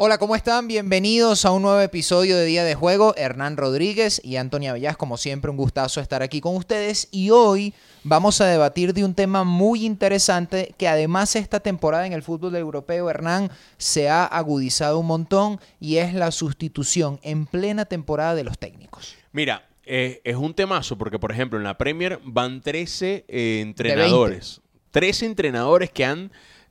Hola, ¿cómo están? Bienvenidos a un nuevo episodio de Día de Juego. Hernán Rodríguez y Antonia Bellas, como siempre, un gustazo estar aquí con ustedes. Y hoy vamos a debatir de un tema muy interesante que además esta temporada en el fútbol europeo, Hernán, se ha agudizado un montón y es la sustitución en plena temporada de los técnicos. Mira, eh, es un temazo porque, por ejemplo, en la Premier van 13 eh, entrenadores. 13 entrenadores que han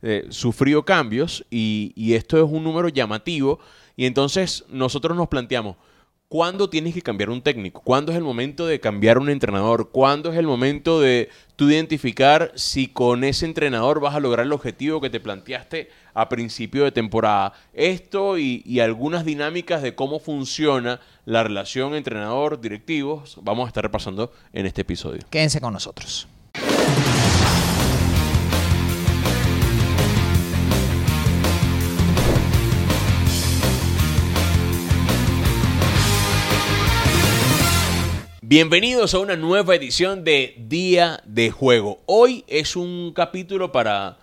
eh, sufrido cambios y, y esto es un número llamativo. Y entonces nosotros nos planteamos, ¿Cuándo tienes que cambiar un técnico? ¿Cuándo es el momento de cambiar un entrenador? ¿Cuándo es el momento de tú identificar si con ese entrenador vas a lograr el objetivo que te planteaste a principio de temporada? Esto y, y algunas dinámicas de cómo funciona la relación entrenador-directivos vamos a estar repasando en este episodio. Quédense con nosotros. Bienvenidos a una nueva edición de Día de Juego. Hoy es un capítulo para...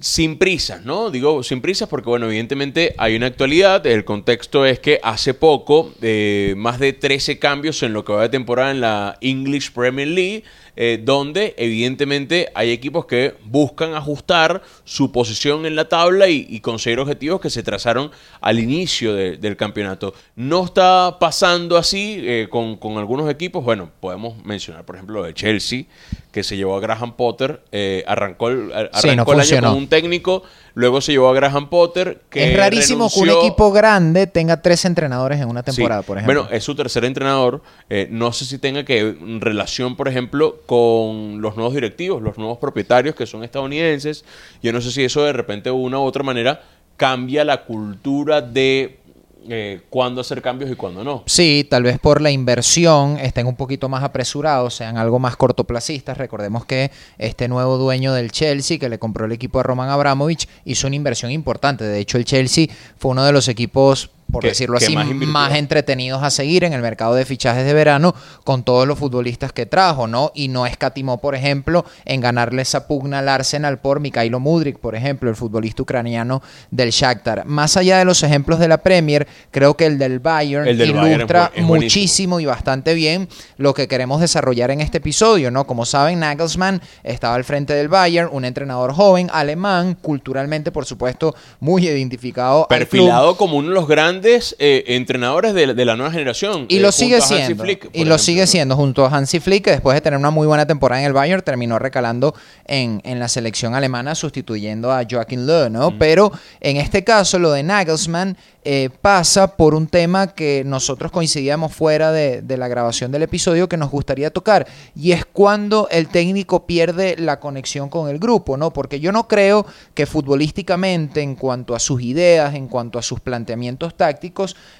sin prisas, ¿no? Digo sin prisas porque, bueno, evidentemente hay una actualidad. El contexto es que hace poco, eh, más de 13 cambios en lo que va de temporada en la English Premier League, eh, donde evidentemente hay equipos que buscan ajustar su posición en la tabla y, conseguir objetivos que se trazaron al inicio de- del campeonato. No está pasando así eh, con, con algunos equipos. Bueno, podemos mencionar, por ejemplo, lo de Chelsea, que se llevó a Graham Potter, eh, arrancó el, arrancó Sí, no el año con un técnico, luego se llevó a Graham Potter, que es rarísimo que un equipo grande tenga tres entrenadores en una temporada, Sí. por ejemplo. Bueno, es su tercer entrenador. Eh, no sé si tenga que relación, por ejemplo, con los nuevos directivos, los nuevos propietarios que son estadounidenses. Yo no sé si eso de repente de una u otra manera cambia la cultura de eh, cuándo hacer cambios y cuándo no. Sí, tal vez por la inversión estén un poquito más apresurados, sean algo más cortoplacistas. Recordemos que este nuevo dueño del Chelsea, que le compró el equipo a Roman Abramovich, hizo una inversión importante. De hecho, el Chelsea fue uno de los equipos, por decirlo así, más entretenidos a seguir en el mercado de fichajes de verano con todos los futbolistas que trajo, ¿no? Y no escatimó, por ejemplo, en ganarle esa pugna al Arsenal por Mikhailo Mudrik, por ejemplo, el futbolista ucraniano del Shakhtar. Más allá de los ejemplos de la Premier, creo que el del Bayern El del ilustra es muchísimo y bastante bien lo que queremos desarrollar en este episodio, ¿no? Como saben, Nagelsmann estaba al frente del Bayern, un entrenador joven, alemán, culturalmente, por supuesto, muy identificado. al club. Perfilado como uno de los grandes eh, entrenadores de, de la nueva generación. Y eh, lo sigue siendo. Flick, y lo sigue ¿no? siendo junto a Hansi Flick, que después de tener una muy buena temporada en el Bayern, terminó recalando en, en la selección alemana, sustituyendo a Joachim Löw, ¿no? Pero en este caso, lo de Nagelsmann eh, pasa por un tema que nosotros coincidíamos fuera de, de la grabación del episodio que nos gustaría tocar, y es cuando el técnico pierde la conexión con el grupo, ¿no? Porque yo no creo que futbolísticamente, en cuanto a sus ideas, en cuanto a sus planteamientos tácticos,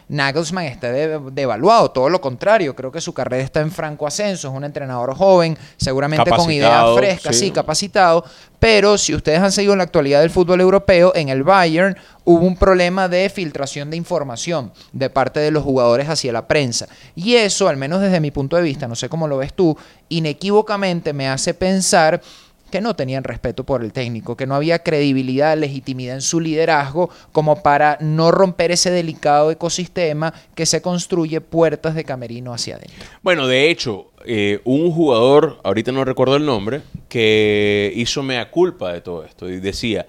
Nagelsmann esté de- devaluado, todo lo contrario, creo que su carrera está en franco ascenso, es un entrenador joven, seguramente con ideas frescas, sí. sí. capacitado, pero si ustedes han seguido la actualidad del fútbol europeo, en el Bayern hubo un problema de filtración de información de parte de los jugadores hacia la prensa. Y eso, al menos desde mi punto de vista, no sé cómo lo ves tú, inequívocamente me hace pensar que no tenían respeto por el técnico, que no había credibilidad, legitimidad en su liderazgo como para no romper ese delicado ecosistema que se construye puertas de camerino hacia adentro. Bueno, de hecho, eh, un jugador, ahorita no recuerdo el nombre, que hizo mea culpa de todo esto y decía,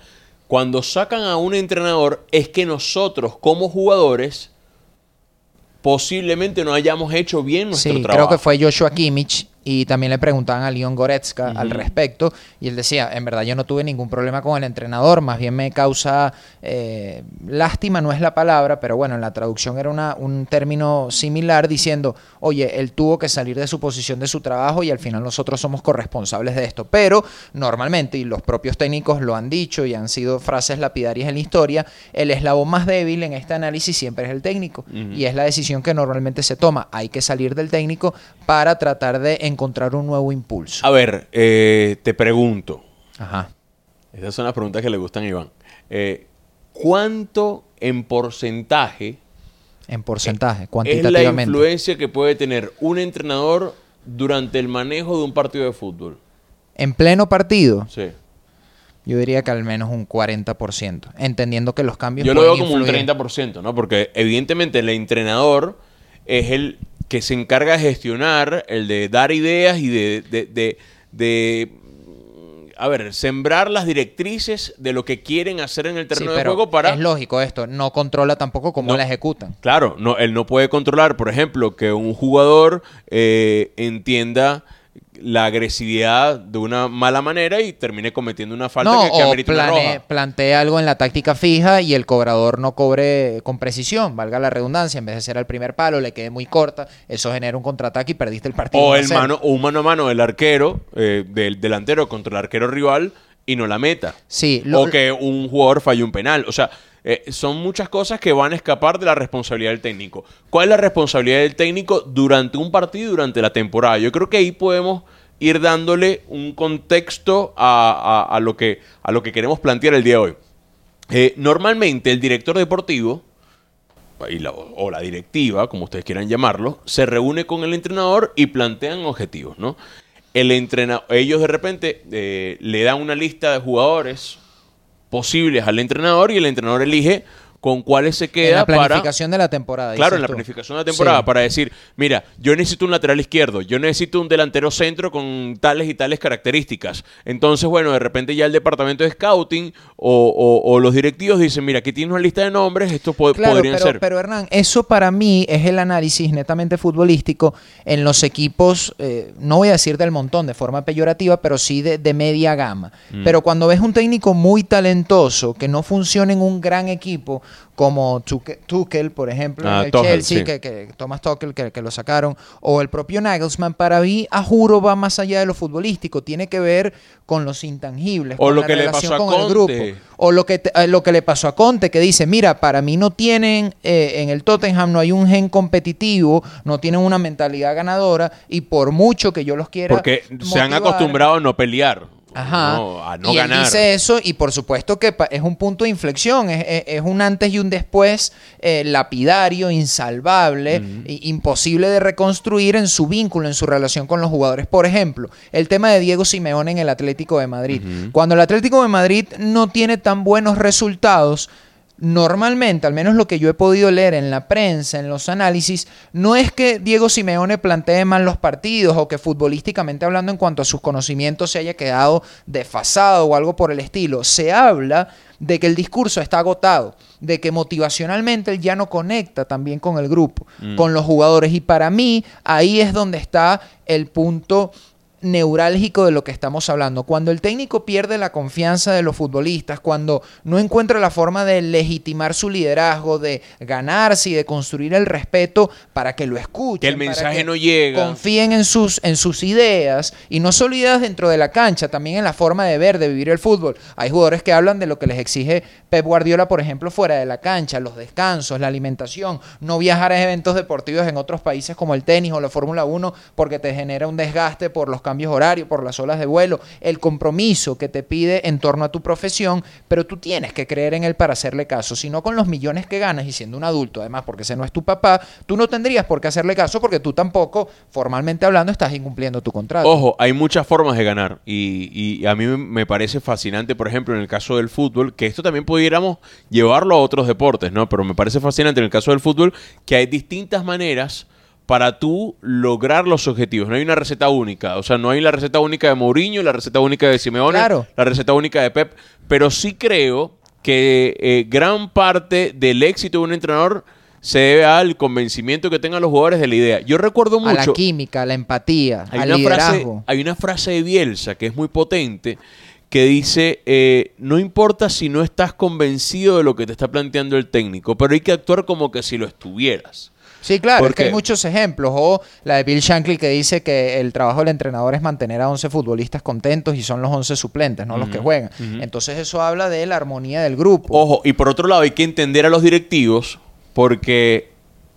cuando sacan a un entrenador es que nosotros como jugadores posiblemente no hayamos hecho bien nuestro Sí, trabajo. creo que fue Joshua Kimmich y también le preguntaban a Leon Goretzka al respecto y él decía, en verdad yo no tuve ningún problema con el entrenador, más bien me causa eh, lástima, no es la palabra, pero bueno, en la traducción era una, un término similar diciendo, oye, él tuvo que salir de su posición de su trabajo y al final nosotros somos corresponsables de esto, pero normalmente, y los propios técnicos lo han dicho y han sido frases lapidarias en la historia, el eslabón más débil en este análisis siempre es el técnico y es la decisión que normalmente se toma, hay que salir del técnico para tratar de encontrar un nuevo impulso. A ver, eh, te pregunto, Ajá. Esas son las preguntas que le gustan a Iván. Eh, ¿Cuánto en porcentaje En porcentaje, es la cuantitativamente. influencia que puede tener un entrenador durante el manejo de un partido de fútbol? En pleno partido, Sí. Yo diría que al menos un 40%, entendiendo que los cambios Yo lo veo como un influir. 30%, ¿no? Porque evidentemente el entrenador es el que se encarga de gestionar, el de dar ideas y de, de, de- de, a ver, sembrar las directrices de lo que quieren hacer en el Sí, terreno de juego para... es lógico esto, no controla tampoco cómo No. la ejecutan. Claro, no, él no puede controlar, por ejemplo, que un jugador eh, entienda la agresividad de una mala manera y termine cometiendo una falta no, que, que o amerita una plane- roja. plantee algo en la táctica fija y el cobrador no cobre con precisión, valga la redundancia, en vez de ser al primer palo, le quede muy corta, eso genera un contraataque y perdiste el partido. O 1 a el 0. mano, o un mano a mano del arquero, eh, del delantero contra el arquero rival y no la meta. Sí, lo- o que un jugador falle un penal. O sea, eh, son muchas cosas que van a escapar de la responsabilidad del técnico. ¿Cuál es la responsabilidad del técnico durante un partido y durante la temporada? Yo creo que ahí podemos ir dándole un contexto a, a- a lo, que, a lo que queremos plantear el día de hoy. Eh, normalmente el director deportivo y la- o la directiva, como ustedes quieran llamarlo, se reúne con el entrenador y plantean objetivos, ¿no? El entrena ellos de repente eh, le dan una lista de jugadores posibles al entrenador y el entrenador elige con cuáles se en queda la para planificación de la temporada. Claro, en la tú. planificación de la temporada, Sí. para decir, mira, yo necesito un lateral izquierdo, yo necesito un delantero centro con tales y tales características. Entonces, bueno, de repente ya el departamento de scouting o, o- o los directivos dicen, mira, aquí tienes una lista de nombres, estos po- Claro, podrían pero, ser. pero Hernán, eso para mí es el análisis netamente futbolístico en los equipos, eh, no voy a decir del montón de forma peyorativa, pero sí de, de media gama. Mm. Pero cuando ves un técnico muy talentoso que no funciona en un gran equipo, como Tuche- Tuchel, por ejemplo, Ah, en el Tuchel, Chelsea, sí. que, que Thomas Tuchel, que, que lo sacaron, o el propio Nagelsmann, para mí, a juro, va más allá de lo futbolístico, tiene que ver con los intangibles, O con lo la que le relación pasó a con el grupo. Conte. O lo que, te- eh, lo que le pasó a Conte, que dice, mira, para mí no tienen, eh, en el Tottenham no hay un gen competitivo, no tienen una mentalidad ganadora, y por mucho que yo los quiera Porque se han acostumbrado a no pelear, Ajá. no, a no y él ganar. dice eso y por supuesto que es un punto de inflexión, es, es- es un antes y un después eh, lapidario, insalvable, imposible de reconstruir en su vínculo, en su relación con los jugadores. Por ejemplo, el tema de Diego Simeone en el Atlético de Madrid. Cuando el Atlético de Madrid no tiene tan buenos resultados, Normalmente, al menos lo que yo he podido leer en la prensa, en los análisis, no es que Diego Simeone plantee mal los partidos o que futbolísticamente hablando en cuanto a sus conocimientos se haya quedado desfasado o algo por el estilo. Se habla de que el discurso está agotado, de que motivacionalmente él ya no conecta también con el grupo, con los jugadores. Y para mí ahí es donde está el punto neurálgico de lo que estamos hablando. Cuando el técnico pierde la confianza de los futbolistas, cuando no encuentra la forma de legitimar su liderazgo, de ganarse y de construir el respeto para que lo escuchen, Que el para mensaje que no llega. confíen en sus, en sus ideas y no solo ideas dentro de la cancha, también en la forma de ver, de vivir el fútbol. Hay jugadores que hablan de lo que les exige Pep Guardiola, por ejemplo, fuera de la cancha, los descansos, la alimentación, no viajar a eventos deportivos en otros países como el tenis o la Fórmula 1 porque te genera un desgaste por los cambios horarios, por las olas de vuelo, el compromiso que te pide en torno a tu profesión, pero tú tienes que creer en él para hacerle caso, si no con los millones que ganas y siendo un adulto, además porque ese no es tu papá, tú no tendrías por qué hacerle caso porque tú tampoco, formalmente hablando, estás incumpliendo tu contrato. Ojo, hay muchas formas de ganar y, y a mí me parece fascinante, por ejemplo, en el caso del fútbol, que esto también pudiéramos llevarlo a otros deportes, ¿no? Pero me parece fascinante en el caso del fútbol que hay distintas maneras para tú lograr los objetivos. No hay una receta única, o sea, no hay la receta única de Mourinho, la receta única de Simeone, Claro. la receta única de Pep, pero sí creo que eh, gran parte del éxito de un entrenador se debe al convencimiento que tengan los jugadores de la idea. Yo recuerdo a la mucho química, a la empatía, hay al una, frase, hay una frase de Bielsa que es muy potente que dice, eh, no importa si no estás convencido de lo que te está planteando el técnico, pero hay que actuar como que si lo estuvieras. Sí, claro, es que Porque- hay muchos ejemplos. O la de Bill Shankly que dice que el trabajo del entrenador es mantener a 11 futbolistas contentos y son los 11 suplentes, no los que juegan. Entonces eso habla de la armonía del grupo. Ojo, y por otro lado hay que entender a los directivos porque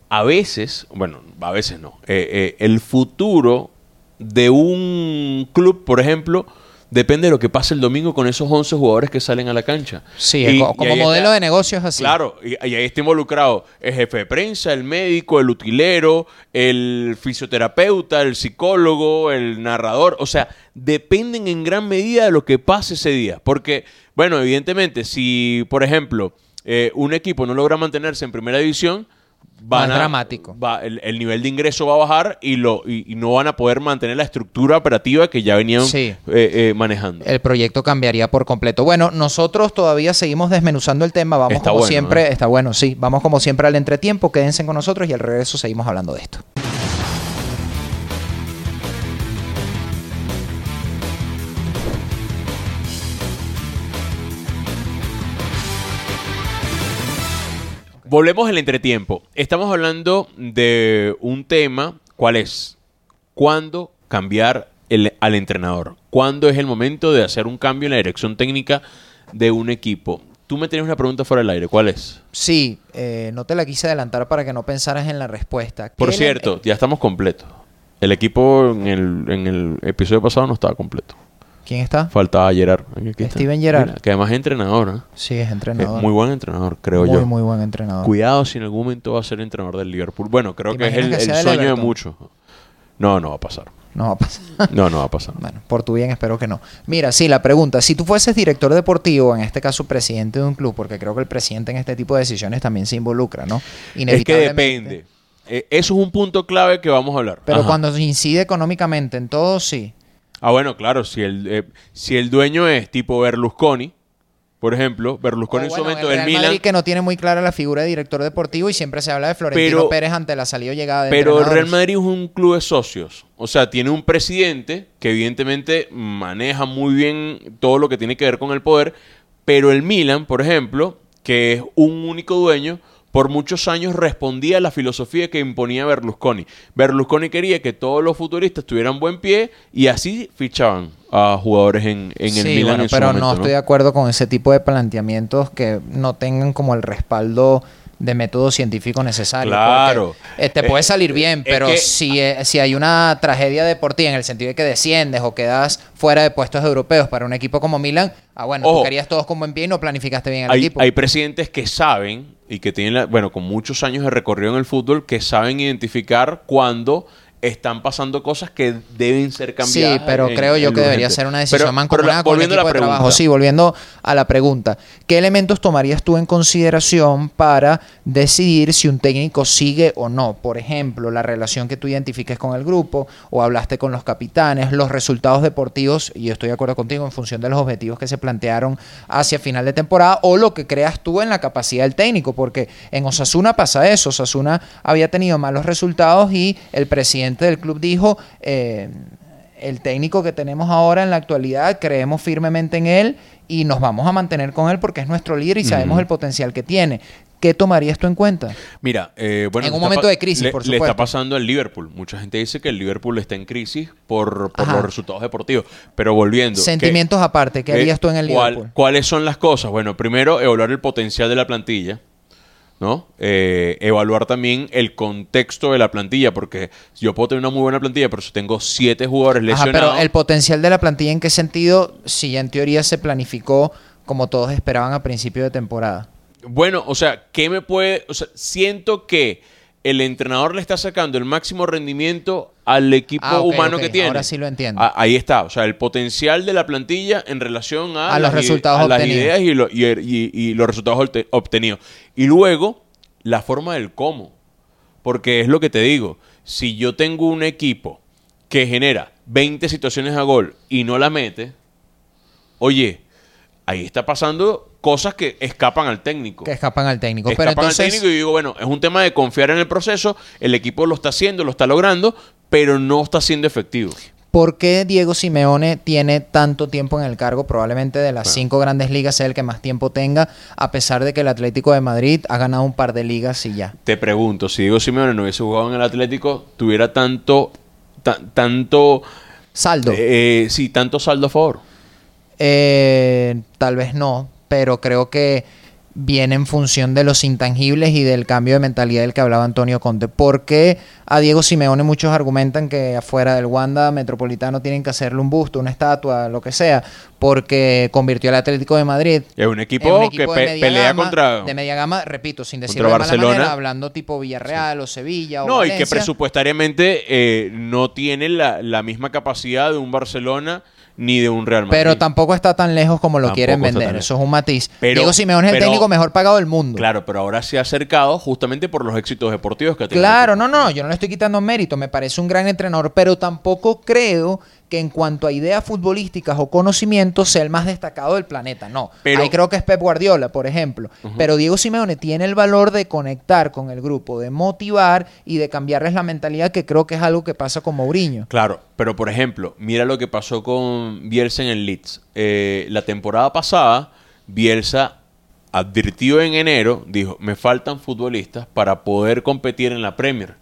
a veces, bueno, a veces no, eh, eh, el futuro de un club, por ejemplo, Depende de lo que pase el domingo con esos 11 jugadores que salen a la cancha. Sí, Y- como modelo está- de negocio es así. Claro, y, y ahí está involucrado el jefe de prensa, el médico, el utilero, el fisioterapeuta, el psicólogo, el narrador. O sea, dependen en gran medida de lo que pase ese día. Porque, bueno, evidentemente, si, por ejemplo, eh, un equipo no logra mantenerse en primera división, van Más a- dramático. va- el, el nivel de ingreso va a bajar y, lo, y, y no van a poder mantener la estructura operativa que ya venían Sí. eh, eh, manejando. El proyecto cambiaría por completo. Bueno, nosotros todavía seguimos desmenuzando el tema. Vamos Está como bueno, siempre. ¿eh? Está bueno, sí. Vamos como siempre al entretiempo. Quédense con nosotros y al regreso seguimos hablando de esto. Volvemos al entretiempo. Estamos hablando de un tema, ¿cuál es? ¿Cuándo cambiar el- al entrenador? ¿Cuándo es el momento de hacer un cambio en la dirección técnica de un equipo? Tú me tienes una pregunta fuera del aire, ¿cuál es? Sí, eh, no te la quise adelantar para que no pensaras en la respuesta. Por ¿Qué cierto, ya estamos completos. El equipo en el, en el episodio pasado no estaba completo. ¿Quién está? Faltaba Gerard. Aquí. Steven Gerrard. Mira, que además es entrenador, ¿eh? Sí, es Es entrenador. muy buen entrenador, creo muy, yo. muy buen entrenador. Cuidado si en algún momento va a ser entrenador del Liverpool. Bueno, creo ¿Te que es el, que sueño de muchos. No, no va a pasar. No va a pasar. No, no va a pasar. Bueno, por tu bien espero que no. Mira, sí, la pregunta, si tú fueses director deportivo, en este caso presidente de un club, porque creo que el presidente en este tipo de decisiones también se involucra, ¿no? Es que depende. Eh, eso es un punto clave que vamos a hablar. Pero Ajá. cuando incide económicamente en todo, sí. Ah, bueno, claro, si el, eh, si el dueño es tipo Berlusconi, por ejemplo, Berlusconi O en su momento el del Real Milan, Madrid que no tiene muy clara la figura de director deportivo y siempre se habla de Florentino Pero- Pérez ante la salida o llegada de pero el Real. Madrid es un club de socios. O sea, tiene un presidente que evidentemente maneja muy bien todo lo que tiene que ver con el poder, pero el Milan, por ejemplo, que es un único dueño, por muchos años respondía a la filosofía que imponía Berlusconi. Berlusconi quería que todos los futuristas tuvieran buen pie y así fichaban a jugadores en, en el Milan bueno, en su pero momento, no estoy de acuerdo con ese tipo de planteamientos que no tengan como el respaldo de método científico necesario. Claro. porque, eh, te Eh, puede salir bien, es pero que- si, eh, si hay una tragedia deportiva en el sentido de que desciendes o quedas fuera de puestos europeos para un equipo como Milan, ah, bueno, Ojo. tú querías todos con buen pie y no planificaste bien el hay, equipo. hay presidentes que saben y que tienen, la- bueno, con muchos años de recorrido en el fútbol, que saben identificar cuando están pasando cosas que deben ser cambiadas. Sí, pero en- creo yo que debería ser una decisión Pero- pero la- mancomunada con el volviendo a equipo la de trabajo. Sí, volviendo a la pregunta. ¿Qué elementos tomarías tú en consideración para decidir si un técnico sigue o no? Por ejemplo, la relación que tú identifiques con el grupo o hablaste con los capitanes, los resultados deportivos, y yo estoy de acuerdo contigo en función de los objetivos que se plantearon hacia final de temporada o lo que creas tú en la capacidad del técnico, porque en Osasuna pasa eso. Osasuna había tenido malos resultados y el presidente del club dijo... eh, el técnico que tenemos ahora en la actualidad, creemos firmemente en él y nos vamos a mantener con él porque es nuestro líder y sabemos el potencial que tiene. ¿Qué tomarías tú en cuenta? Mira, eh, bueno, En un momento de crisis, le- por Le está supuesto. pasando al Liverpool. Mucha gente dice que el Liverpool está en crisis por, por los resultados deportivos. Pero volviendo. ¿qué- Sentimientos aparte, ¿qué harías tú en el cuál- Liverpool? ¿Cuáles son las cosas? Bueno, primero, evaluar el potencial de la plantilla. ¿No? Eh, evaluar también el contexto de la plantilla, porque yo puedo tener una muy buena plantilla, pero si tengo siete jugadores Ajá, lesionados, pero el potencial de la plantilla, ¿en qué sentido? Si ya en teoría se planificó como todos esperaban a principio de temporada. Bueno, o sea, ¿qué me puede...? O sea, siento que el entrenador le está sacando el máximo rendimiento al equipo Ah, humano que tiene. ahora sí lo entiendo. Ah, ahí está, o sea, el potencial de la plantilla en relación a, A los resultados a las obtenidos. ideas y, lo- y- y- y los resultados obte- obtenidos. Y luego, la forma del cómo. Porque es lo que te digo, si yo tengo un equipo que genera 20 situaciones a gol y no la mete, oye, ahí está pasando cosas que escapan al técnico. Que escapan al técnico. Pero Escapan al técnico y digo, bueno, es un tema de confiar en el proceso, el equipo lo está haciendo, lo está logrando, pero no está siendo efectivo. ¿por qué Diego Simeone tiene tanto tiempo en el cargo? Probablemente de las cinco grandes ligas sea el que más tiempo tenga, a pesar de que el Atlético de Madrid ha ganado un par de ligas y ya. Te pregunto, si Diego Simeone no hubiese jugado en el Atlético, tuviera tanto, tan- tanto, Saldo. eh, sí, tanto saldo a favor. Eh, tal vez no, pero creo que viene en función de los intangibles y del cambio de mentalidad del que hablaba Antonio Conte. ¿Por qué a Diego Simeone muchos argumentan que afuera del Wanda Metropolitano tienen que hacerle un busto, una estatua, lo que sea? Porque convirtió al Atlético de Madrid. Es un equipo, que pelea contra. De media gama, repito, sin decirlo de Barcelona. manera, hablando tipo Villarreal o Sevilla o No, y que presupuestariamente eh, no tiene la, la misma capacidad de un Barcelona ni de un Real Madrid. Pero tampoco está tan lejos como lo quieren vender. Eso es un matiz. Pero, Diego Simeone es el técnico mejor pagado del mundo. Claro, pero ahora se ha acercado justamente por los éxitos deportivos que ha tenido. Claro, no, no, yo no le estoy quitando mérito. Me parece un gran entrenador, pero tampoco creo que en cuanto a ideas futbolísticas o conocimientos sea el más destacado del planeta. No. Pero, Ahí creo que es Pep Guardiola, por ejemplo. Pero Diego Simeone tiene el valor de conectar con el grupo, de motivar y de cambiarles la mentalidad, que creo que es algo que pasa con Mourinho. Claro, pero por ejemplo, mira lo que pasó con Bielsa en el Leeds. Eh, la temporada pasada, Bielsa advirtió en enero, dijo, me faltan futbolistas para poder competir en la Premier.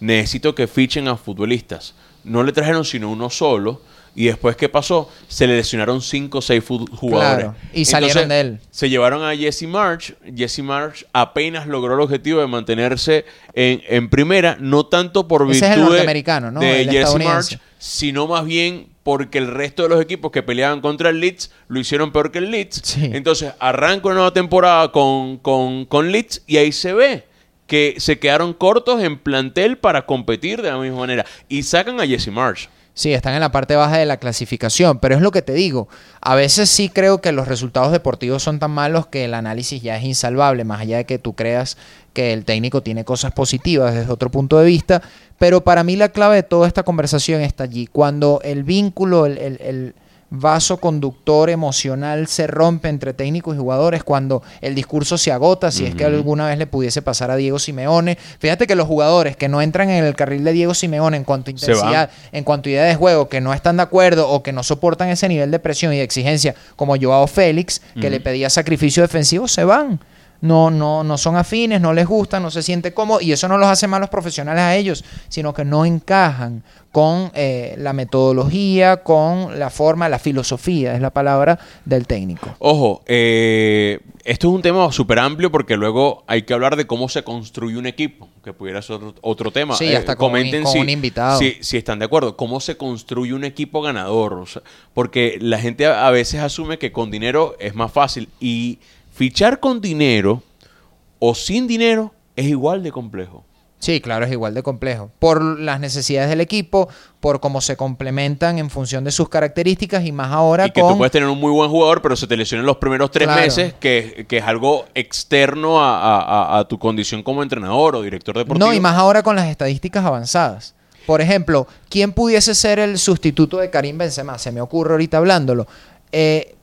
Necesito que fichen a futbolistas no le trajeron sino uno solo. Y después, ¿qué pasó? Se le lesionaron cinco o seis jugadores. y salieron de él. Se llevaron a Jesse March. Jesse March apenas logró el objetivo de mantenerse en, primera, no tanto por virtud de, Jesse March, sino más bien porque el resto de los equipos que peleaban contra el Leeds lo hicieron peor que el Leeds. Entonces, arranca una nueva temporada con, con, con Leeds y ahí se ve que se quedaron cortos en plantel para competir de la misma manera. Y sacan a Jesse Marsh. Sí, están en la parte baja de la clasificación, pero es lo que te digo. A veces sí creo que los resultados deportivos son tan malos que el análisis ya es insalvable, más allá de que tú creas que el técnico tiene cosas positivas desde otro punto de vista. Pero para mí la clave de toda esta conversación está allí. Cuando el vínculo, el, el vaso conductor emocional se rompe entre técnicos y jugadores cuando el discurso se agota, si es que alguna vez le pudiese pasar a Diego Simeone. Fíjate que los jugadores que no entran en el carril de Diego Simeone en cuanto a intensidad, en cuanto a idea de juego, que no están de acuerdo o que no soportan ese nivel de presión y de exigencia, como Joao Félix, que le pedía sacrificio defensivo, se van no, no, no son afines, no les gusta, no se siente cómodo, y eso no los hace malos profesionales a ellos, sino que no encajan con eh, la metodología, con la forma, la filosofía, es la palabra del técnico. Ojo, eh, esto es un tema súper amplio porque luego hay que hablar de cómo se construye un equipo, que pudiera ser otro, tema. Sí, hasta eh, comenten con, si, un invitado. Si, están de acuerdo, cómo se construye un equipo ganador, porque la gente a veces asume que con dinero es más fácil y Fichar con dinero o sin dinero es igual de complejo. Sí, claro, es igual de complejo. Por las necesidades del equipo, por cómo se complementan en función de sus características y más ahora y que tú puedes tener un muy buen jugador, pero se te lesiona en los primeros tres meses, que, es algo externo a, tu condición como entrenador o director deportivo. No, y más ahora con las estadísticas avanzadas. Por ejemplo, ¿quién pudiese ser el sustituto de Karim Benzema? Se me ocurre ahorita hablándolo. Eh,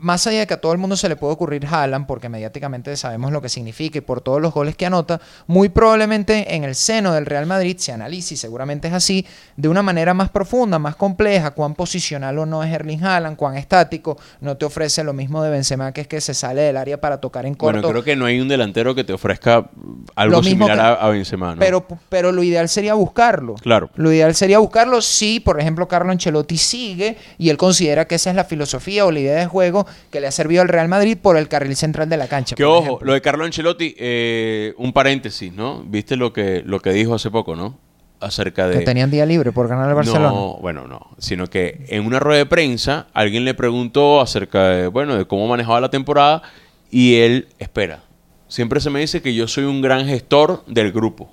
más allá de que a todo el mundo se le puede ocurrir Haaland, porque mediáticamente sabemos lo que significa y por todos los goles que anota, muy probablemente en el seno del Real Madrid se analice, y seguramente es así, de una manera más profunda, más compleja, cuán posicional o no es Erling Haaland, cuán estático, no te ofrece lo mismo de Benzema, que es que se sale del área para tocar en corto. Bueno, creo que no hay un delantero que te ofrezca algo similar a, Benzema, ¿no? Pero, pero lo ideal sería buscarlo. Claro. Lo ideal sería buscarlo si, por ejemplo, Carlo Ancelotti sigue y él considera que esa es la filosofía o la idea de juego que le ha servido al Real Madrid por el carril central de la cancha. Que ojo, lo de Carlo Ancelotti, eh, un paréntesis, ¿no? Viste lo que, lo que dijo hace poco, ¿no? Acerca de. Que tenían día libre por ganar el Barcelona. No, bueno, no. Sino que en una rueda de prensa alguien le preguntó acerca de, bueno, de cómo manejaba la temporada y él, espera, siempre se me dice que yo soy un gran gestor del grupo.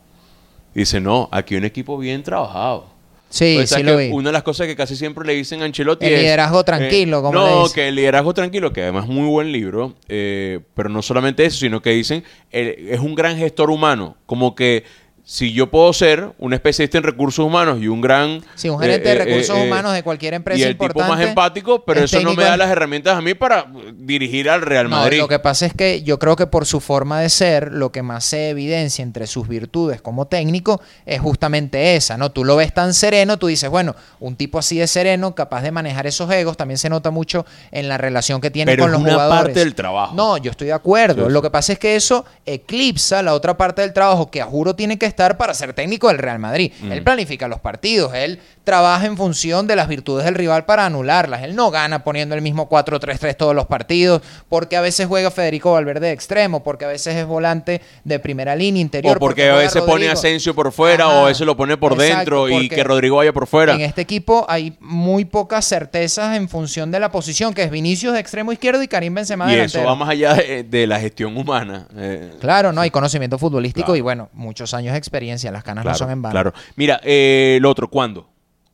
Dice, no, aquí un equipo bien trabajado. Sí, sí lo vi. Una de las cosas que casi siempre le dicen a Ancelotti el liderazgo eh, tranquilo, como No, que el liderazgo tranquilo, que además es muy buen libro, eh, pero no solamente eso, sino que dicen, eh, es un gran gestor humano, como que si yo puedo ser un especialista en recursos humanos y un gran... Sí, un gerente de eh, eh, recursos eh, humanos de cualquier empresa Y el tipo más empático, pero eso no me da las herramientas a mí para dirigir al Real Madrid. No, lo que pasa es que yo creo que por su forma de ser, lo que más se evidencia entre sus virtudes como técnico es justamente esa, ¿no? Tú lo ves tan sereno, tú dices, bueno, un tipo así de sereno, capaz de manejar esos egos, también se nota mucho en la relación que tiene con los una jugadores. parte del trabajo. No, yo estoy de acuerdo. Lo que pasa es que eso eclipsa la otra parte del trabajo que a juro tiene que estar estar para ser técnico del Real Madrid. Mm. Él planifica los partidos, él trabaja en función de las virtudes del rival para anularlas. Él no gana poniendo el mismo 4-3-3 todos los partidos, porque a veces juega Federico Valverde de extremo, porque a veces es volante de primera línea interior. O porque a veces pone. Asensio por fuera Ajá. o a veces lo pone por Exacto, dentro y que Rodrigo vaya por fuera. En este equipo hay muy pocas certezas en función de la posición, que es Vinicius de extremo izquierdo y Karim Benzema y delantero. eso va más allá de, de la gestión humana. eh, Claro, no hay conocimiento futbolístico Claro. y bueno, muchos años experiencia, las canas claro, no son en vano. claro. Mira, eh, el otro, ¿cuándo?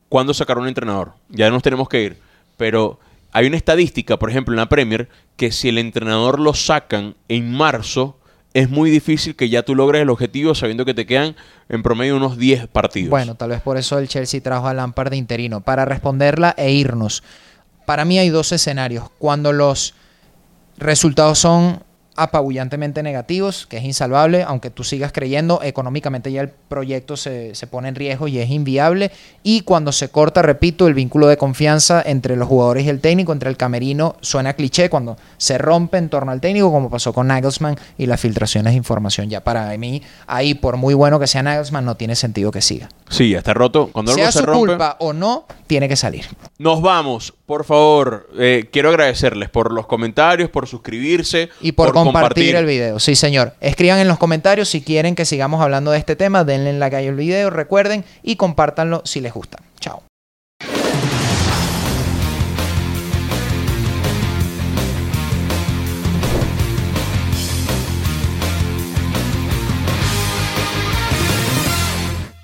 ¿Cuándo sacar un entrenador? Ya nos tenemos que ir. Pero hay una estadística, por ejemplo, en la Premier, que si el entrenador lo sacan en marzo, es muy difícil que ya tú logres el objetivo sabiendo que te quedan en promedio unos 10 partidos. Bueno, tal vez por eso el Chelsea trajo a Lampard de interino, para responderla e irnos. Para mí hay dos escenarios. Cuando los resultados son apabullantemente negativos, que es insalvable, aunque tú sigas creyendo, económicamente ya el proyecto se, se pone en riesgo y es inviable. Y cuando se corta, repito, el vínculo de confianza entre los jugadores y el técnico, entre el camerino, suena cliché, cuando se rompe en torno al técnico, como pasó con Nagelsmann y las filtraciones de información. Ya para mí, ahí, por muy bueno que sea Nagelsmann, no tiene sentido que siga. Sí, ya está roto. Cuando algo Sea se su rompe, culpa o no, tiene que salir. Nos vamos, por favor. eh, quiero agradecerles por los comentarios, por suscribirse Y por, compartir, el video. Sí, señor. Escriban en los comentarios si quieren que sigamos hablando de este tema. Denle calle al video, recuerden, y compártanlo si les gusta. Chao.